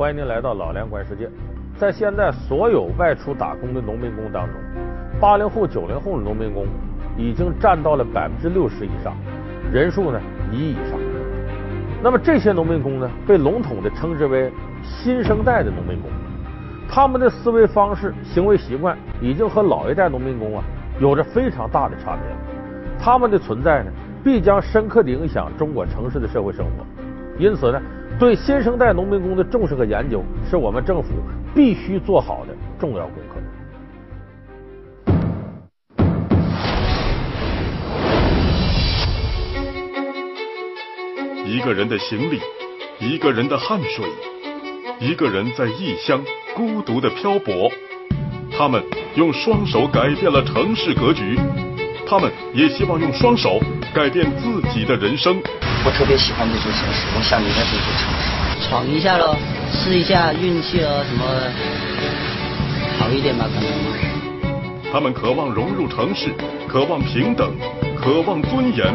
欢迎您来到老梁观世界。在现在所有外出打工的农民工当中，八零后、九零后的农民工已经占到了百分之六十以上，人数呢一亿以上。那么这些农民工呢，被笼统的称之为新生代的农民工。他们的思维方式、行为习惯已经和老一代农民工啊有着非常大的差别了。他们的存在呢，必将深刻的影响中国城市的社会生活。因此呢。对新生代农民工的重视和研究，是我们政府必须做好的重要功课。一个人的行李，一个人的汗水，一个人在异乡孤独的漂泊。他们用双手改变了城市格局，他们也希望用双手改变自己的人生。我特别喜欢这座城市，我想离开这座城市，闯一下喽，试一下运气哦，什么好一点吧，可能。他们渴望融入城市，渴望平等，渴望尊严。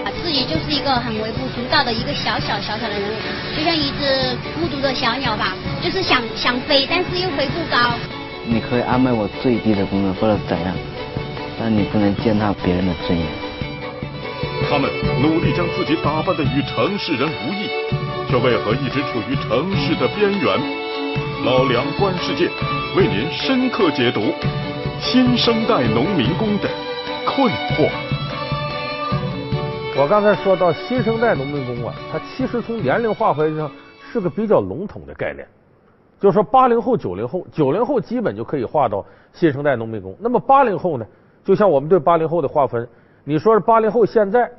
啊，自己就是一个很微不足道的一个小小小小的人物，就像一只孤独的小鸟吧，就是想想飞，但是又飞不高。你可以安排我最低的工资或者怎样，但你不能践踏别人的尊严。他们努力将自己打扮的与城市人无异，却为何一直处于城市的边缘？老梁观世界为您深刻解读新生代农民工的困惑。我刚才说到新生代农民工啊，他其实从年龄划分上是个比较笼统的概念，就是说八零后、九零后，九零后基本就可以划到新生代农民工。那么八零后呢？就像我们对八零后的划分。你说是八零后，现在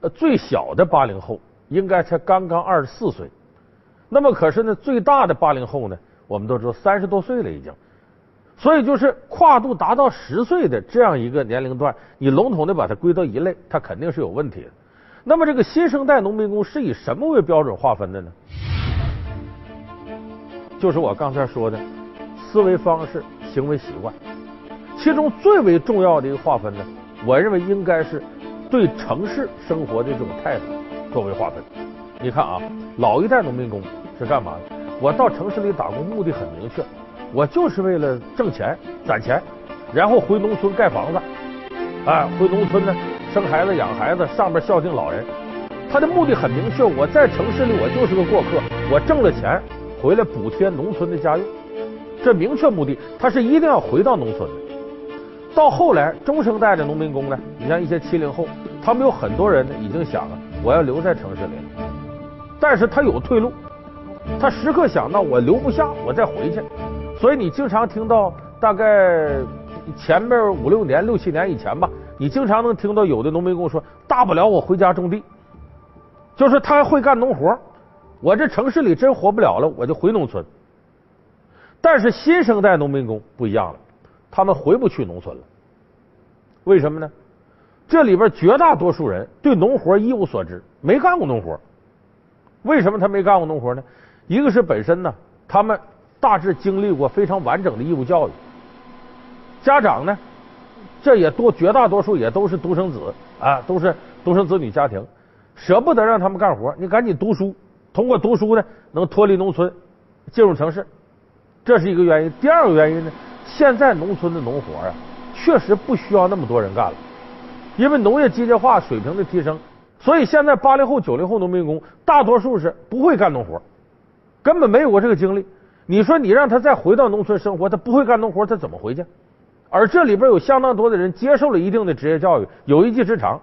呃最小的八零后应该才刚刚二十四岁，那么可是呢最大的八零后呢，我们都知道三十多岁了已经，所以就是跨度达到十岁的这样一个年龄段，你笼统的把它归到一类，它肯定是有问题的。那么这个新生代农民工是以什么为标准划分的呢？就是我刚才说的思维方式、行为习惯，其中最为重要的一个划分呢。我认为应该是对城市生活的这种态度作为划分。你看啊，老一代农民工是干嘛的？我到城市里打工目的很明确，我就是为了挣钱攒钱，然后回农村盖房子，啊，回农村呢生孩子养孩子，上边孝敬老人。他的目的很明确，我在城市里我就是个过客，我挣了钱回来补贴农村的家用，这明确目的，他是一定要回到农村的。到后来，中生代的农民工呢，你像一些七零后，他们有很多人呢，已经想了，我要留在城市里了。但是他有退路，他时刻想到我留不下，我再回去。所以你经常听到，大概前面五六年、六七年以前吧，你经常能听到有的农民工说，大不了我回家种地，就是他还会干农活，我这城市里真活不了了，我就回农村。但是新生代农民工不一样了。他们回不去农村了，为什么呢？这里边绝大多数人对农活一无所知，没干过农活。为什么他没干过农活呢？一个是本身呢，他们大致经历过非常完整的义务教育，家长呢，这也多绝大多数也都是独生子啊，都是独生子女家庭，舍不得让他们干活，你赶紧读书，通过读书呢，能脱离农村，进入城市，这是一个原因。第二个原因呢？现在农村的农活啊，确实不需要那么多人干了，因为农业机械化水平的提升，所以现在八零后、九零后农民工大多数是不会干农活，根本没有过这个经历。你说你让他再回到农村生活，他不会干农活，他怎么回去？而这里边有相当多的人接受了一定的职业教育，有一技之长，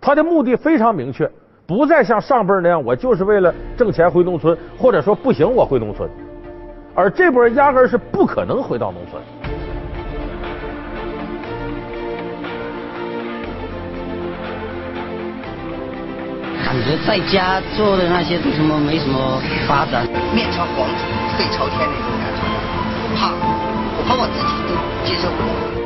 他的目的非常明确，不再像上辈那样，我就是为了挣钱回农村，或者说不行我回农村。而这波人压根是不可能回到农村。感觉在家做的那些都什么没什么发展，面朝黄土背朝天那种感觉，怕，我怕我自己都接受不了。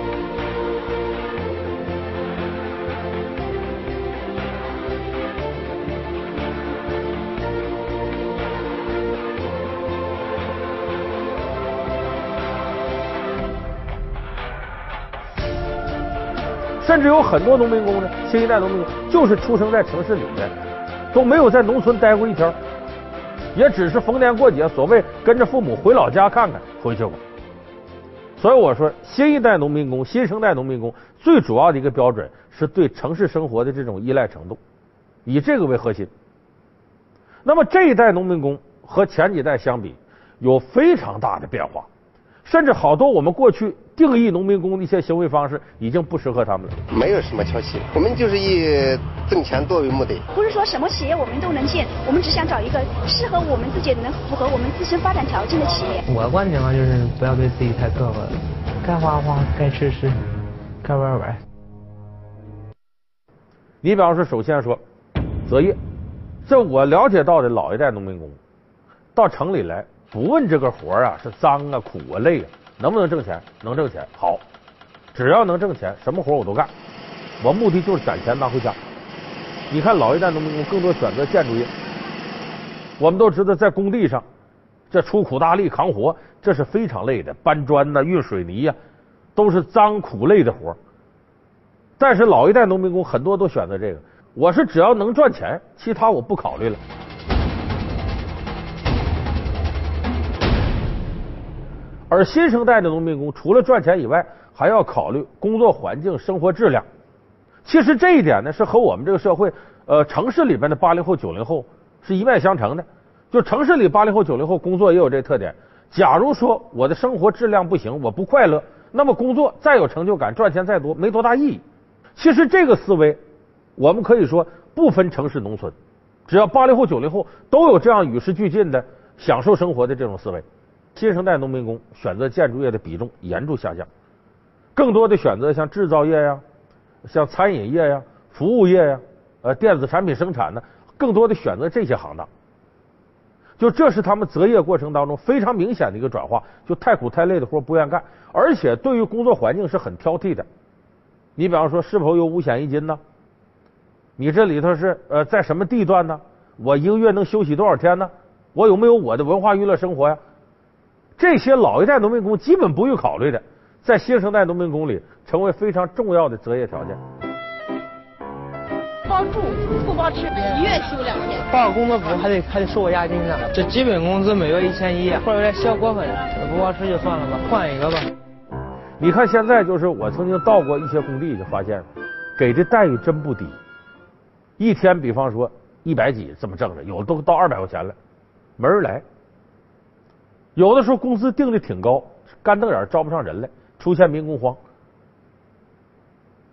甚至有很多农民工呢，新一代农民工就是出生在城市里面，都没有在农村待过一天。也只是逢年过节，所谓跟着父母回老家看看，回去过。所以我说，新一代农民工、新生代农民工最主要的一个标准是对城市生活的这种依赖程度，以这个为核心。那么这一代农民工和前几代相比，有非常大的变化。甚至好多我们过去定义农民工的一些行为方式，已经不适合他们了。没有什么挑剔，我们就是以挣钱多为目的。不是说什么企业我们都能进，我们只想找一个适合我们自己、能符合我们自身发展条件的企业。我的观点嘛，就是不要对自己太苛刻，该花花，该吃吃，该玩玩。你比方说，首先说择业，这我了解到的老一代农民工到城里来。不问这个活啊是脏啊苦啊累啊，能不能挣钱？能挣钱好，只要能挣钱，什么活我都干。我目的就是攒钱拿回家。你看老一代农民工更多选择建筑业。我们都知道，在工地上，这出苦大力扛活，这是非常累的，搬砖呐、运水泥呀，都是脏苦累的活。但是老一代农民工很多都选择这个，我是只要能赚钱，其他我不考虑了。而新生代的农民工除了赚钱以外，还要考虑工作环境、生活质量。其实这一点呢，是和我们这个社会，呃，城市里边的八零后、九零后是一脉相承的。就城市里八零后、九零后工作也有这特点。假如说我的生活质量不行，我不快乐，那么工作再有成就感、赚钱再多，没多大意义。其实这个思维，我们可以说不分城市农村，只要八零后、九零后都有这样与时俱进的享受生活的这种思维。新生代农民工选择建筑业的比重严重下降，更多的选择像制造业呀、像餐饮业呀、服务业呀、呃电子产品生产呢，更多的选择这些行当。就这是他们择业过程当中非常明显的一个转化，就太苦太累的活不愿干，而且对于工作环境是很挑剔的。你比方说，是否有五险一金呢？你这里头是呃在什么地段呢？我一个月能休息多少天呢？我有没有我的文化娱乐生活呀？这些老一代农民工基本不予考虑的，在新生代农民工里成为非常重要的择业条件。包住不包吃，一月提不了钱。报工作服还得还得收我押金呢。这基本工资每月一千一，或者有点小过分，不包吃就算了吧，换一个吧。你看现在就是我曾经到过一些工地，就发现给的待遇真不低，一天比方说一百几这么挣着，有的都到二百块钱了，没人来。有的时候工资定的挺高，干瞪眼招不上人来，出现民工荒。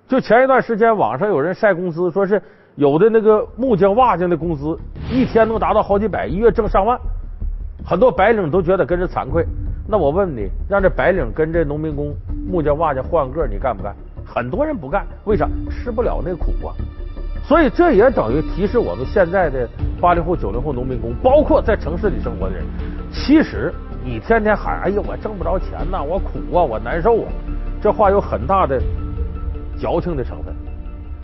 就前一段时间，网上有人晒工资，说是有的那个木匠、瓦匠的工资一天能达到好几百，一月挣上万。很多白领都觉得跟着惭愧。那我问你，让这白领跟这农民工、木匠、瓦匠换个，你干不干？很多人不干，为啥？吃不了那苦啊。所以这也等于提示我们现在的八零后、九零后农民工，包括在城市里生活的人，其实。你天天喊，哎呀，我挣不着钱呐，我苦啊，我难受啊，这话有很大的矫情的成分。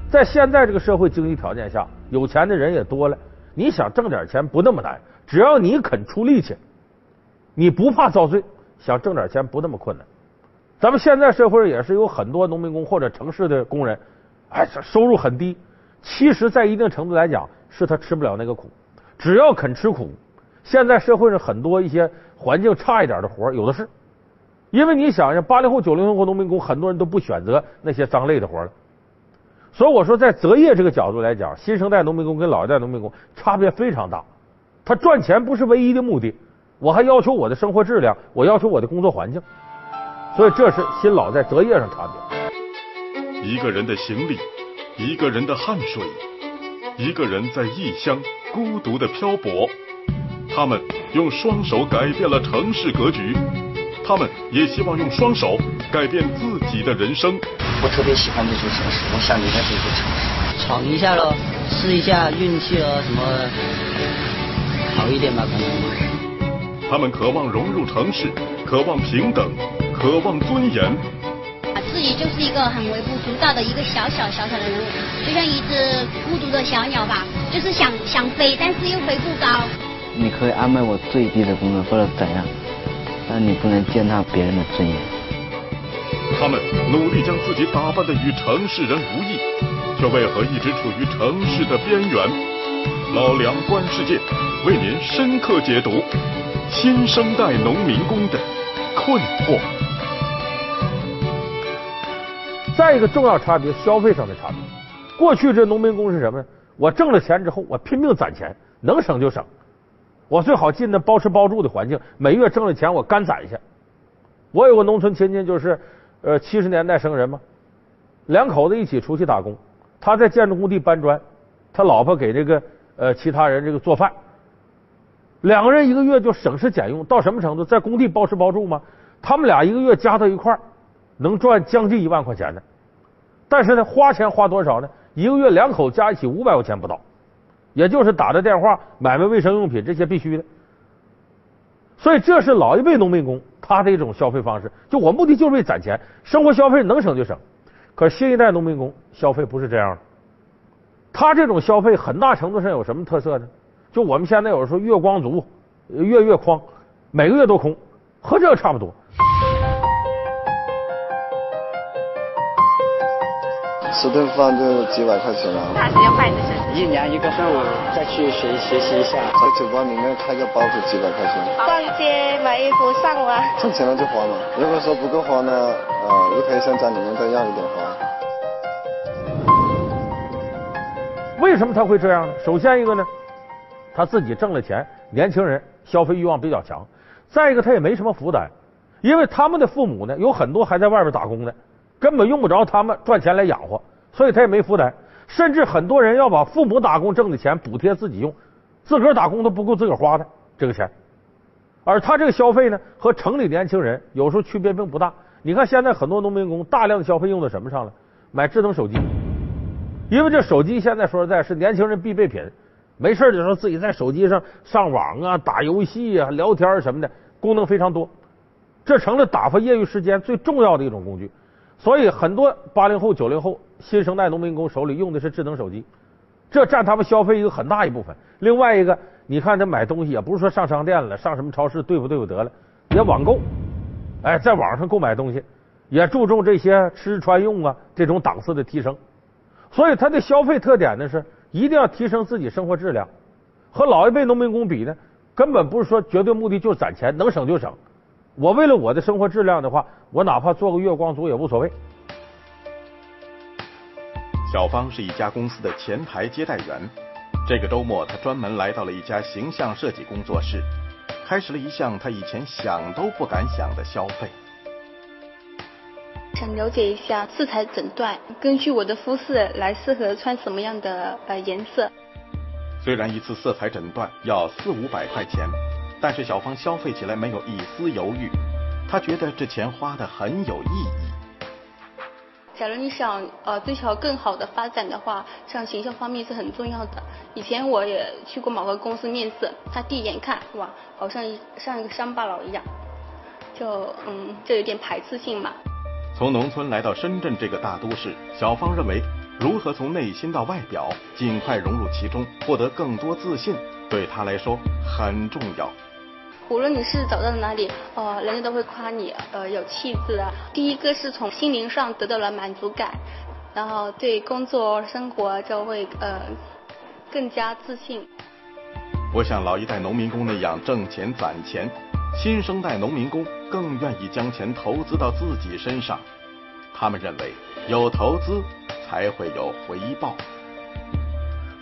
在现在这个社会经济条件下，有钱的人也多了，你想挣点钱不那么难，只要你肯出力气，你不怕遭罪，想挣点钱不那么困难。咱们现在社会也是有很多农民工或者城市的工人，哎，收入很低，其实，在一定程度来讲，是他吃不了那个苦，只要肯吃苦。现在社会上很多一些环境差一点的活有的是，因为你想想，八零后、九零后和农民工，很多人都不选择那些脏累的活了。所以我说，在择业这个角度来讲，新生代农民工跟老一代农民工差别非常大。他赚钱不是唯一的目的，我还要求我的生活质量，我要求我的工作环境。所以这是新老在择业上差别。一个人的行李，一个人的汗水，一个人在异乡孤独的漂泊。他们用双手改变了城市格局，他们也希望用双手改变自己的人生。我特别喜欢这座城市，我想离开这座城市，闯一下喽，试一下运气咯，什么好一点吧，可能。他们渴望融入城市，渴望平等，渴望尊严。自己就是一个很微不足道的一个小小小小的人物，就像一只孤独的小鸟吧，就是想想飞，但是又飞不高。你可以安排我最低的工资或者怎样，但你不能践踏别人的尊严。他们努力将自己打扮的与城市人无异，却为何一直处于城市的边缘？老梁观世界为您深刻解读新生代农民工的困惑。再一个重要差别，消费上的差别。过去这农民工是什么呢？我挣了钱之后，我拼命攒钱，能省就省。我最好进那包吃包住的环境，每月挣了钱我干攒下。我有个农村亲戚，就是呃七十年代生人嘛，两口子一起出去打工，他在建筑工地搬砖，他老婆给这个呃其他人这个做饭，两个人一个月就省吃俭用到什么程度？在工地包吃包住吗？他们俩一个月加到一块能赚将近一万块钱呢。但是呢，花钱花多少呢？一个月两口加一起五百块钱不到，也就是打的电话、买卖卫生用品这些必须的。所以这是老一辈农民工他的一种消费方式，就我目的就是为攒钱，生活消费能省就省。可新一代农民工消费不是这样的，他这种消费很大程度上有什么特色呢？就我们现在有时候月光族、月月框，每个月都空，和这个差不多。吃顿饭就几百块钱了。那是要办的事。一年一个份，再去学学习一下。在酒吧里面开个包子几百块钱。逛街买衣服上网。挣钱了就花嘛。如果说不够花呢，呃，又可以向家里面再要一点花。为什么他会这样呢？首先一个呢，他自己挣了钱，年轻人消费欲望比较强。再一个，他也没什么负担，因为他们的父母呢，有很多还在外边打工的。根本用不着他们赚钱来养活，所以他也没负担。甚至很多人要把父母打工挣的钱补贴自己用，自个儿打工都不够自个儿花的这个钱。而他这个消费呢，和城里年轻人有时候区别并不大。你看现在很多农民工大量的消费用在什么上了？买智能手机，因为这手机现在说实在，是年轻人必备品。没事的时候自己在手机上上网啊、打游戏啊、聊天什么的，功能非常多，这成了打发业余时间最重要的一种工具。所以，很多八零后、九零后新生代农民工手里用的是智能手机，这占他们消费一个很大一部分。另外一个，你看他买东西也不是说上商店了，上什么超市对付对付得了，也网购，哎，在网上购买东西，也注重这些吃穿用啊这种档次的提升。所以，他的消费特点呢是一定要提升自己生活质量。和老一辈农民工比呢，根本不是说绝对目的就是攒钱，能省就省。我为了我的生活质量的话，我哪怕做个月光族也无所谓。小芳是一家公司的前台接待员，这个周末她专门来到了一家形象设计工作室，开始了一项她以前想都不敢想的消费。想了解一下色彩诊断，根据我的肤色来适合穿什么样的呃颜色。虽然一次色彩诊断要四五百块钱。但是小芳消费起来没有一丝犹豫，她觉得这钱花的很有意义。假如你想呃追求更好的发展的话，像形象方面是很重要的。以前我也去过某个公司面试，他第一眼看哇，好像一像一个乡巴佬一样，就嗯就有点排斥性嘛。从农村来到深圳这个大都市，小芳认为如何从内心到外表尽快融入其中，获得更多自信，对她来说很重要。无论你是走到哪里，呃，人家都会夸你，呃，有气质啊。第一个是从心灵上得到了满足感，然后对工作生活就会呃更加自信。不像老一代农民工那样挣钱攒钱，新生代农民工更愿意将钱投资到自己身上。他们认为有投资才会有回报，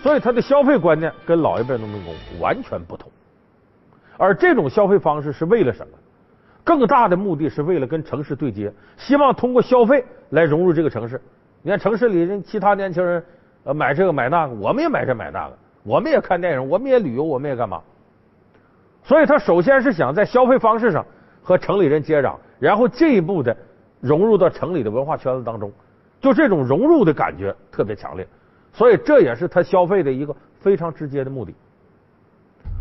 所以他的消费观念跟老一辈农民工完全不同。而这种消费方式是为了什么？更大的目的是为了跟城市对接，希望通过消费来融入这个城市。你看城市里人其他年轻人呃买这个买那个，我们也买这买那个，我们也看电影，我们也旅游，我们也干嘛？所以他首先是想在消费方式上和城里人接壤，然后进一步的融入到城里的文化圈子当中，就这种融入的感觉特别强烈。所以这也是他消费的一个非常直接的目的。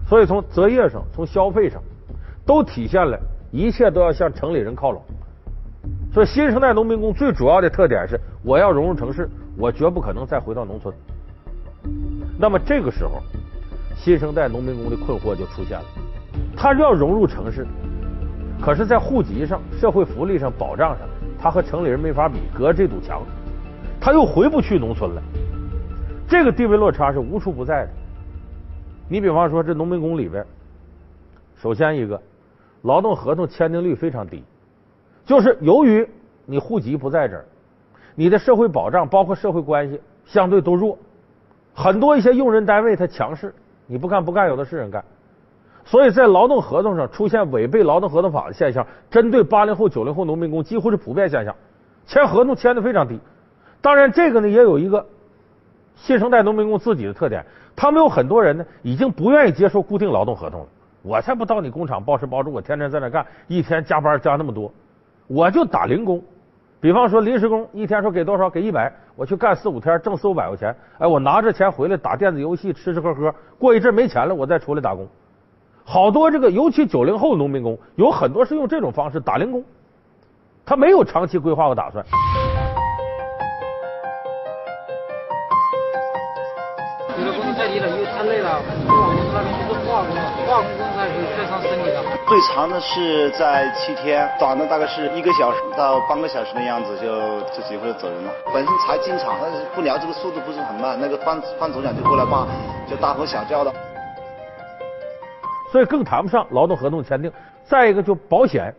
所以从择业上，从消费上，都体现了一切都要向城里人靠拢。所以新生代农民工最主要的特点是，我要融入城市，我绝不可能再回到农村。那么这个时候，新生代农民工的困惑就出现了：他要融入城市，可是，在户籍上、社会福利上、保障上，他和城里人没法比，隔这堵墙，他又回不去农村了。这个地位落差是无处不在的。你比方说这农民工里边，首先一个劳动合同签订率非常低，就是由于你户籍不在这儿，你的社会保障包括社会关系相对都弱，很多一些用人单位他强势，你不干不干，有的是人干。所以在劳动合同上出现违背劳动合同法的现象，针对八零后、九零后农民工几乎是普遍现象，签合同签的非常低。当然，这个呢也有一个新生代农民工自己的特点，他们有很多人呢已经不愿意接受固定劳动合同了。我才不到你工厂包吃包住，我天天在那干，一天加班加那么多，我就打零工。比方说临时工，一天说给多少？给一百，我去干四五天，挣四五百块钱。哎，我拿着钱回来打电子游戏，吃吃喝喝，过一阵没钱了，我再出来打工。好多这个，尤其九零后农民工，有很多是用这种方式打零工，他没有长期规划和打算。累了。因为我们那边是化工的，化工工才是最伤身体的。最长的是在七天，短的大概是一个小时到半个小时的样子，就就几乎走人了。本身才进厂，但是不聊这个速度不是很慢，那个范范组长就过来骂，就大呼小叫的。所以更谈不上劳动合同签订。再一个，就保险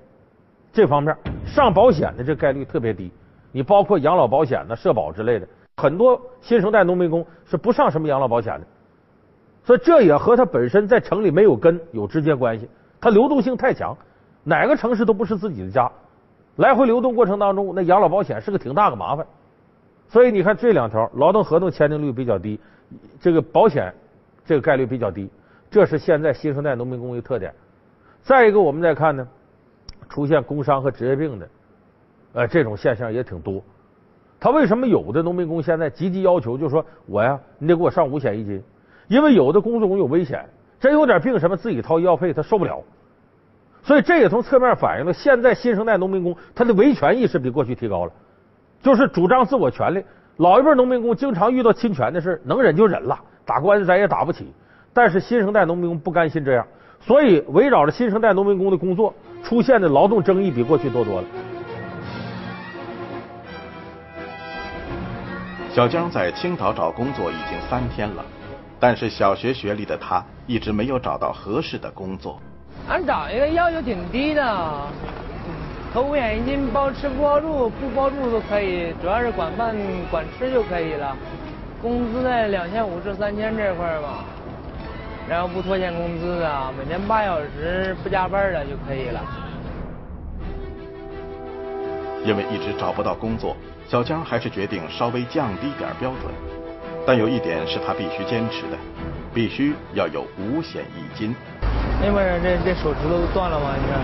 这方面，上保险的这概率特别低。你包括养老保险呢、社保之类的，很多新生代农民工是不上什么养老保险的。所以这也和他本身在城里没有根有直接关系。他流动性太强，哪个城市都不是自己的家，来回流动过程当中，那养老保险是个挺大的麻烦。所以你看这两条，劳动合同签订率比较低，这个保险这个概率比较低。这是现在新生代农民工的特点。再一个，我们再看呢，出现工伤和职业病的，呃，这种现象也挺多。他为什么有的农民工现在积极要求，就说我呀，你得给我上五险一金，因为有的工作工有危险，真有点病什么自己掏医药费，他受不了。所以这也从侧面反映了现在新生代农民工他的维权意识比过去提高了，就是主张自我权利。老一辈农民工经常遇到侵权的事，能忍就忍了，打官司咱也打不起。但是新生代农民工不甘心这样，所以围绕着新生代农民工的工作出现的劳动争议比过去多多了。小江在青岛找工作已经三天了，但是小学学历的他一直没有找到合适的工作。俺找一个要求挺低的，投五险一金，包吃不包住，不包住都可以，主要是管饭管吃就可以了。工资在两千五至三千这块吧。然后不拖欠工资的，每天八小时不加班的就可以了。因为一直找不到工作，小江还是决定稍微降低点标准。但有一点是他必须坚持的，必须要有五险一金。那边人这这手指头都断了吗？你看，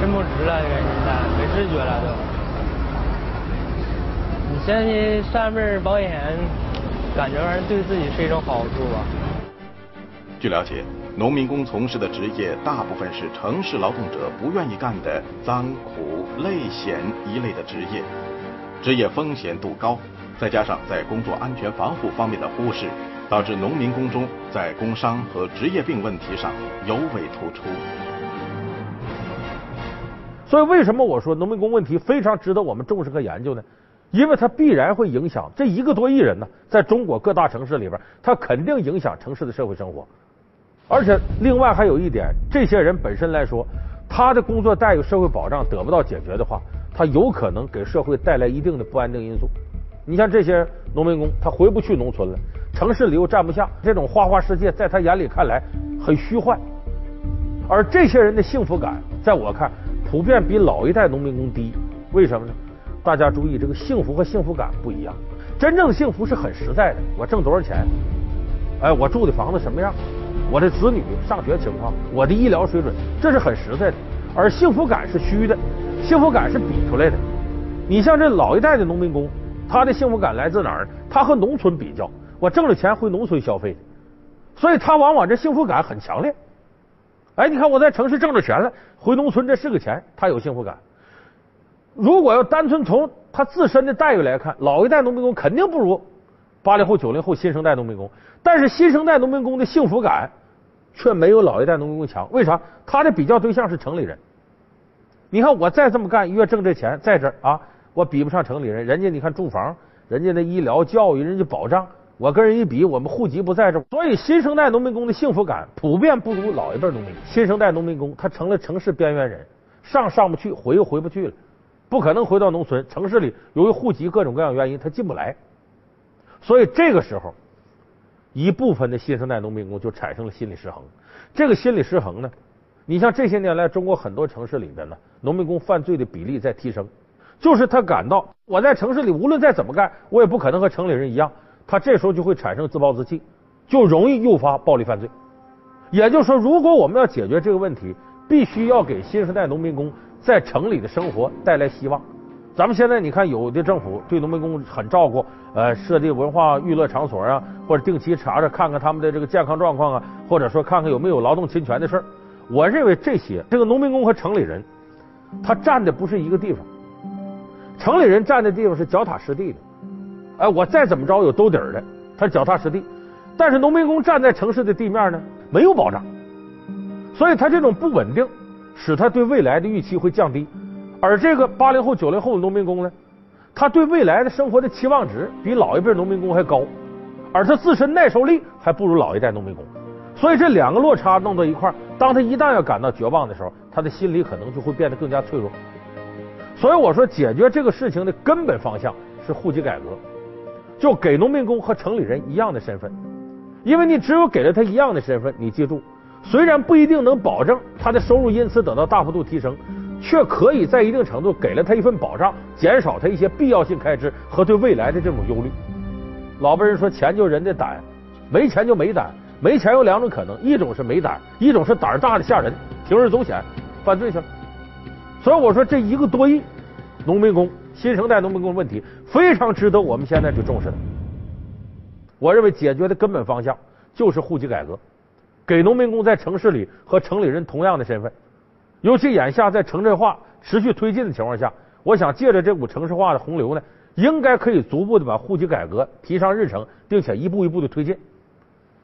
伸不直了，这个现在没知觉了都。你相信上份保险，感觉反正对自己是一种好处吧。据了解，农民工从事的职业大部分是城市劳动者不愿意干的脏苦累险一类的职业，职业风险度高，再加上在工作安全防护方面的忽视，导致农民工中在工伤和职业病问题上尤为突出。所以，为什么我说农民工问题非常值得我们重视和研究呢？因为它必然会影响这一个多亿人呢，在中国各大城市里边，它肯定影响城市的社会生活。而且，另外还有一点，这些人本身来说，他的工作待遇、社会保障得不到解决的话，他有可能给社会带来一定的不安定因素。你像这些农民工，他回不去农村了，城市里又站不下，这种花花世界在他眼里看来很虚幻。而这些人的幸福感，在我看，普遍比老一代农民工低。为什么呢？大家注意，这个幸福和幸福感不一样。真正的幸福是很实在的，我挣多少钱？哎，我住的房子什么样？我的子女上学情况，我的医疗水准，这是很实在的。而幸福感是虚的，幸福感是比出来的。你像这老一代的农民工，他的幸福感来自哪儿？他和农村比较，我挣了钱回农村消费，所以他往往这幸福感很强烈。哎，你看我在城市挣着钱了，回农村这是个钱，他有幸福感。如果要单纯从他自身的待遇来看，老一代农民工肯定不如八零后、九零后新生代农民工。但是新生代农民工的幸福感却没有老一代农民工强，为啥？他的比较对象是城里人。你看我再这么干，月挣这钱在这儿啊，我比不上城里人。人家你看住房，人家的医疗、教育，人家保障我跟人一比，我们户籍不在这，所以新生代农民工的幸福感普遍不如老一辈农民。新生代农民工他成了城市边缘人，上上不去，回又回不去了，不可能回到农村。城市里由于户籍各种各样原因，他进不来。所以这个时候，一部分的新生代农民工就产生了心理失衡。这个心理失衡呢，你像这些年来，中国很多城市里边呢，农民工犯罪的比例在提升，就是他感到我在城市里无论再怎么干，我也不可能和城里人一样。他这时候就会产生自暴自弃，就容易诱发暴力犯罪。也就是说，如果我们要解决这个问题，必须要给新时代农民工在城里的生活带来希望。咱们现在你看，有的政府对农民工很照顾，呃，设立文化娱乐场所啊，或者定期查查看看他们的这个健康状况啊，或者说看看有没有劳动侵权的事儿。我认为这些，这个农民工和城里人，他站的不是一个地方。城里人站的地方是脚踏实地的。哎，我再怎么着有兜底儿的，他脚踏实地。但是农民工站在城市的地面呢，没有保障，所以他这种不稳定，使他对未来的预期会降低。而这个八零后、九零后的农民工呢，他对未来的生活的期望值比老一辈农民工还高，而他自身耐受力还不如老一代农民工。所以这两个落差弄到一块儿，当他一旦要感到绝望的时候，他的心理可能就会变得更加脆弱。所以我说，解决这个事情的根本方向是户籍改革。就给农民工和城里人一样的身份，因为你只有给了他一样的身份，你记住，虽然不一定能保证他的收入因此得到大幅度提升，却可以在一定程度给了他一份保障，减少他一些必要性开支和对未来的这种忧虑。老辈人说，钱就人的胆，没钱就没胆，没钱有两种可能，一种是没胆，一种是胆大的吓人，铤而走险，犯罪去了。所以我说，这一个多亿农民工。新生代农民工问题非常值得我们现在去重视的。我认为解决的根本方向就是户籍改革，给农民工在城市里和城里人同样的身份。尤其眼下在城镇化持续推进的情况下，我想借着这股城市化的洪流呢，应该可以逐步的把户籍改革提上日程，并且一步一步的推进。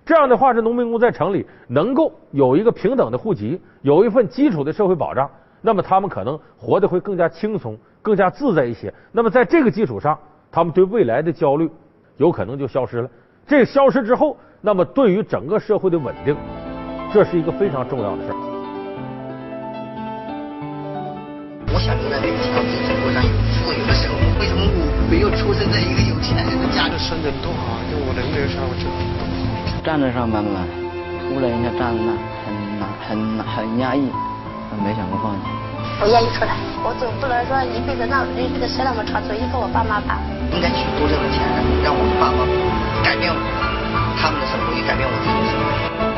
这样的话，这农民工在城里能够有一个平等的户籍，有一份基础的社会保障，那么他们可能活得会更加轻松。更加自在一些。那么在这个基础上，他们对未来的焦虑有可能就消失了。这消失之后，那么对于整个社会的稳定，这是一个非常重要的事儿。我想留在这个城市，过上有富有的生活。为什么我没有出生在一个有钱人的家？就生的多好，就我能留下我就。站着上班嘛，为了人家站着那很难很很压抑，没想过放弃。我愿意出来，我总不能说一辈子让一辈子谁那么长，总依靠我爸妈吧。应该去多挣点钱，让我爸妈改变他们的生活，也改变我自己的生活。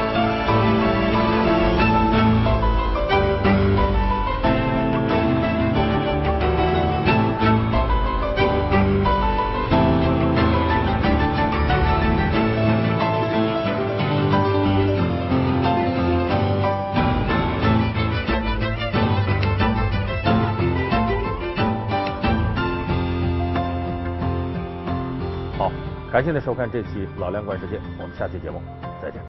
感谢您收看这期《老梁观世界》，我们下期节目再见。